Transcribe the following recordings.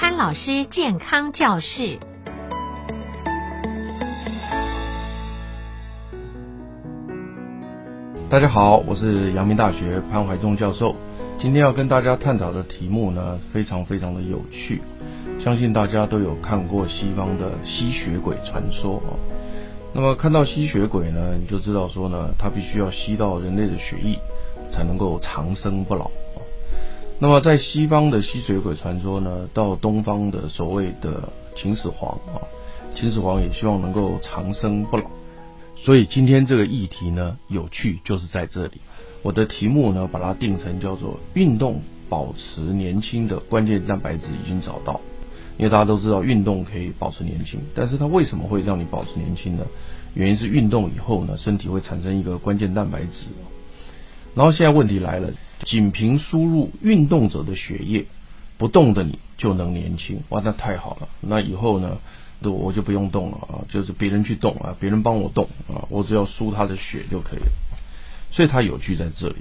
潘老师健康教室。大家好，我是阳明大学潘怀忠教授。今天要跟大家探讨的题目呢，非常非常的有趣。相信大家都有看过西方的吸血鬼传说啊。那么看到吸血鬼呢，你就知道说呢，他必须要吸到人类的血液，才能够长生不老。那么在西方的吸血鬼传说呢，到东方的所谓的秦始皇啊，秦始皇也希望能够长生不老。所以今天这个议题呢，有趣就是在这里。我的题目呢，把它定成叫做“运动保持年轻的关键蛋白质已经找到”，因为大家都知道运动可以保持年轻，但是它为什么会让你保持年轻呢？原因是运动以后呢，身体会产生一个关键蛋白质。然后现在问题来了。仅凭输入运动者的血液，不动的你就能年轻，哇，那太好了。那以后呢，我就不用动了啊，就是别人去动啊，别人帮我动啊，我只要输他的血就可以了。所以它有趣在这里。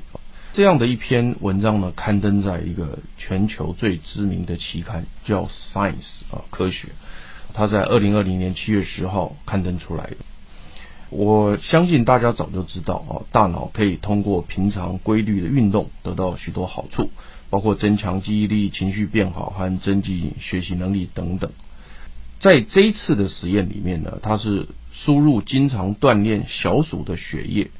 这样的一篇文章呢，刊登在一个全球最知名的期刊叫《Science》啊，科学。它在二零二零年七月十号刊登出来的。我相信大家早就知道啊，大脑可以通过平常规律的运动得到许多好处，包括增强记忆力、情绪变好和增进学习能力等等。在这一次的实验里面呢，它是输入经常锻炼小鼠的血液，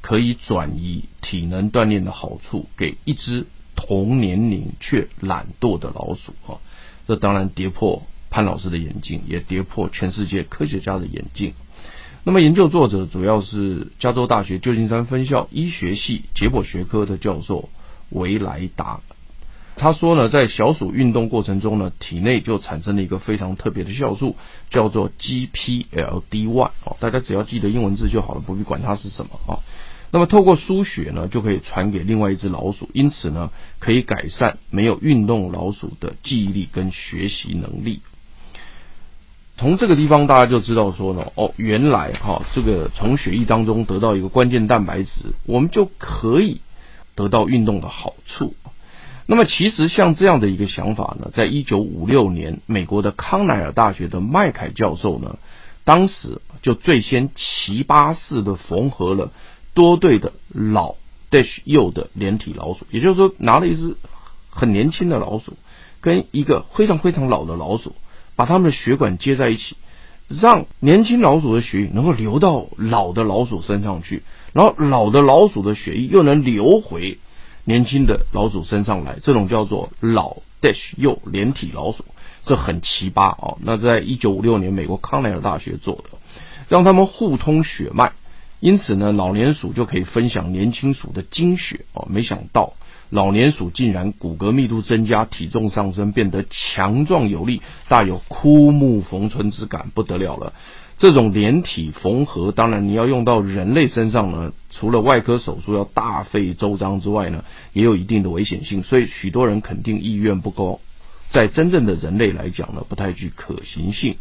可以转移体能锻炼的好处给一只同年龄却懒惰的老鼠啊。这当然跌破潘老师的眼镜，也跌破全世界科学家的眼镜。那么，研究作者主要是加州大学旧金山分校医学系解剖学科的教授维莱达。他说呢，在小鼠运动过程中呢，体内就产生了一个非常特别的酵素，叫做 GPLD1。哦，大家只要记得英文字就好了，不必管它是什么啊。那么，透过输血呢，就可以传给另外一只老鼠，因此呢，可以改善没有运动老鼠的记忆力跟学习能力。从这个地方大家就知道说呢，哦，原来哈，这个从血液当中得到一个关键蛋白质，我们就可以得到运动的好处。那么其实像这样的一个想法呢，在一九五六年，美国的康奈尔大学的麦凯教授呢，当时就最先齐八式的缝合了多对的老 dash 幼的连体老鼠，也就是说，拿了一只很年轻的老鼠跟一个非常非常老的老鼠。把他们的血管接在一起，让年轻老鼠的血液能够流到老的老鼠身上去，然后老的老鼠的血液又能流回年轻的老鼠身上来，这种叫做老 dash 幼连体老鼠，这很奇葩哦！那在一九五六年，美国康奈尔大学做的，让他们互通血脉，因此呢，老年鼠就可以分享年轻鼠的精血哦。没想到。老年鼠竟然骨骼密度增加，体重上升，变得强壮有力，大有枯木逢春之感，不得了了。这种连体缝合，当然你要用到人类身上呢，除了外科手术要大费周章之外呢，也有一定的危险性，所以许多人肯定意愿不高。在真正的人类来讲呢，不太具可行性。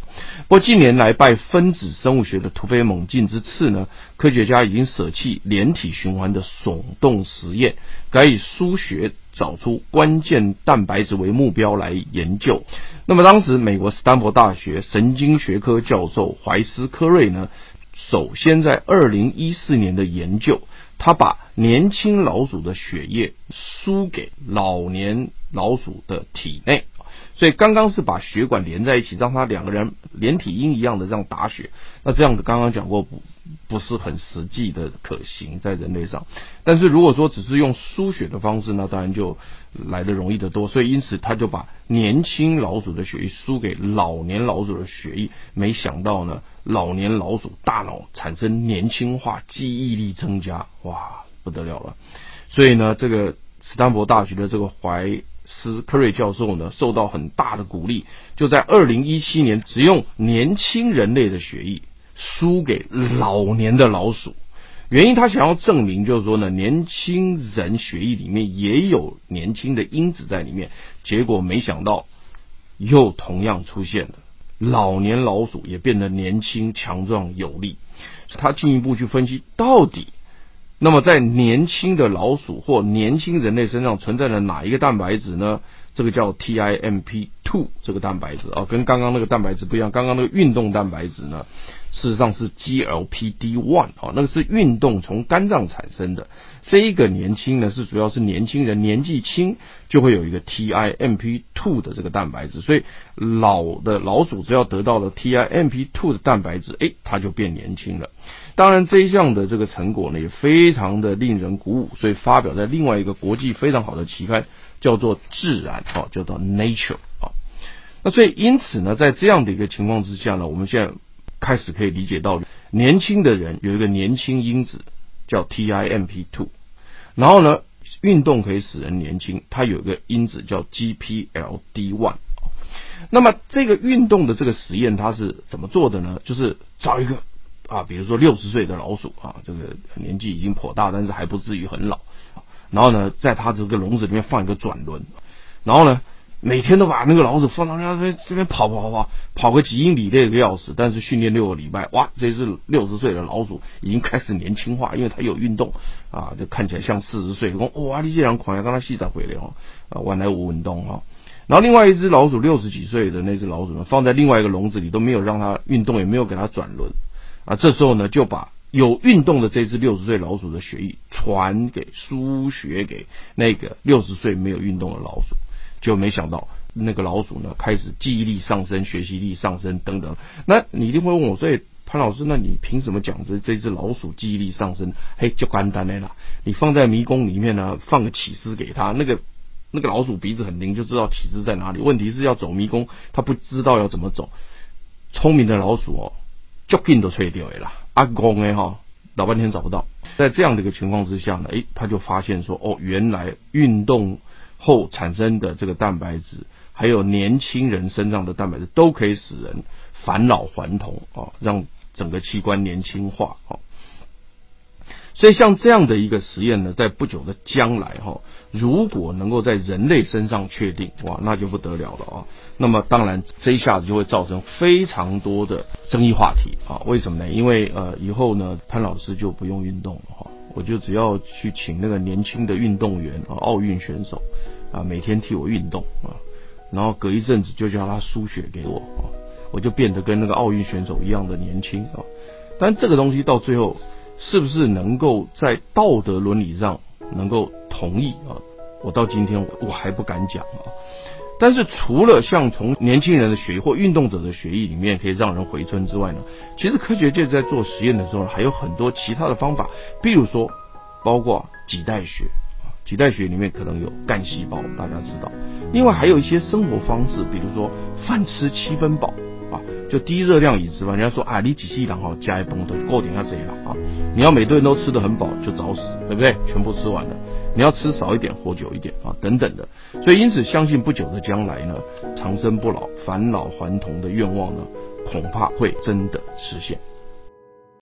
不过近年来拜分子生物学的突飞猛进之赐呢，科学家已经舍弃连体循环的耸动实验，改以输血找出关键蛋白质为目标来研究。那么当时美国斯坦福大学神经学科教授怀斯科瑞呢，首先在二零一四年的研究，他把年轻老鼠的血液输给老年老鼠的体内。所以刚刚是把血管连在一起，让它两个人连体婴一样的这样打血。那这样子刚刚讲过不不是很实际的可行在人类上。但是如果说只是用输血的方式，那当然就来得容易得多。所以因此他就把年轻老鼠的血液输给老年老鼠的血液。没想到呢，老年老鼠大脑产生年轻化，记忆力增加，哇，不得了了。所以呢，这个斯坦福大学的这个怀斯科瑞教授呢，受到很大的鼓励，就在二零一七年，只用年轻人类的血液输给老年的老鼠。原因他想要证明，就是说呢，年轻人血液里面也有年轻的因子在里面。结果没想到，又同样出现了，老年老鼠也变得年轻、强壮、有力。他进一步去分析，到底。那么，在年轻的老鼠或年轻人类身上存在的哪一个蛋白质呢？这个叫 T I M P two 这个蛋白质啊，跟刚刚那个蛋白质不一样。刚刚那个运动蛋白质呢，事实上是 GLPD1 啊，那个是运动从肝脏产生的。这一个年轻呢，是主要是年轻人年纪轻就会有一个 TIMP2 的这个蛋白质，所以老的老鼠只要得到了 TIMP2 的蛋白质，哎，它就变年轻了。当然，这一项的这个成果呢，也非常的令人鼓舞，所以发表在另外一个国际非常好的期刊。叫做自然啊，叫做 Nature 啊。那所以因此呢，在这样的一个情况之下呢，我们现在开始可以理解到，年轻的人有一个年轻因子叫 TIMP2，然后呢，运动可以使人年轻，它有一个因子叫 GPLD1。那么这个运动的这个实验它是怎么做的呢？就是找一个啊，比如说六十岁的老鼠啊，这个年纪已经颇大，但是还不至于很老。然后呢，在它这个笼子里面放一个转轮，然后呢，每天都把那个老鼠放到那边这边跑跑跑跑，跑个几英里累个要死。但是训练六个礼拜，哇，这只六十岁的老鼠已经开始年轻化，因为它有运动啊，就看起来像四十岁。哇，你这样狂呀，刚才细仔回来哦，啊，原来无运动哈。然后另外一只老鼠六十几岁的那只老鼠呢，放在另外一个笼子里，都没有让它运动，也没有给它转轮啊。这时候呢，就把有运动的这只六十岁老鼠的血液传给输血给那个六十岁没有运动的老鼠，就没想到那个老鼠呢，开始记忆力上升、学习力上升等等。那你一定会问我，所以潘老师，那你凭什么讲这这只老鼠记忆力上升？嘿，就简单的啦，你放在迷宫里面呢，放个起司给他，那个那个老鼠鼻子很灵，就知道起司在哪里。问题是要走迷宫，他不知道要怎么走。聪明的老鼠哦，脚筋都吹掉了。阿公哎哈，老半天找不到，在这样的一个情况之下呢，诶，他就发现说，哦，原来运动后产生的这个蛋白质，还有年轻人身上的蛋白质，都可以使人返老还童啊，让整个器官年轻化啊。所以像这样的一个实验呢，在不久的将来哈，如果能够在人类身上确定，哇，那就不得了了啊！那么当然，这一下子就会造成非常多的争议话题啊！为什么呢？因为呃，以后呢，潘老师就不用运动了哈，我就只要去请那个年轻的运动员啊，奥运选手啊，每天替我运动啊，然后隔一阵子就叫他输血给我啊，我就变得跟那个奥运选手一样的年轻啊！但这个东西到最后。是不是能够在道德伦理上能够同意啊？我到今天我我还不敢讲啊。但是除了像从年轻人的血液或运动者的血液里面可以让人回春之外呢，其实科学界在做实验的时候还有很多其他的方法，比如说包括脐带血啊，脐带血里面可能有干细胞，大家知道。另外还有一些生活方式，比如说饭吃七分饱啊。就低热量饮食吧，人家说啊，你几细然后加一崩都够点下这了啊！你要每顿都吃得很饱，就早死，对不对？全部吃完了，你要吃少一点，活久一点啊，等等的。所以因此，相信不久的将来呢，长生不老、返老还童的愿望呢，恐怕会真的实现。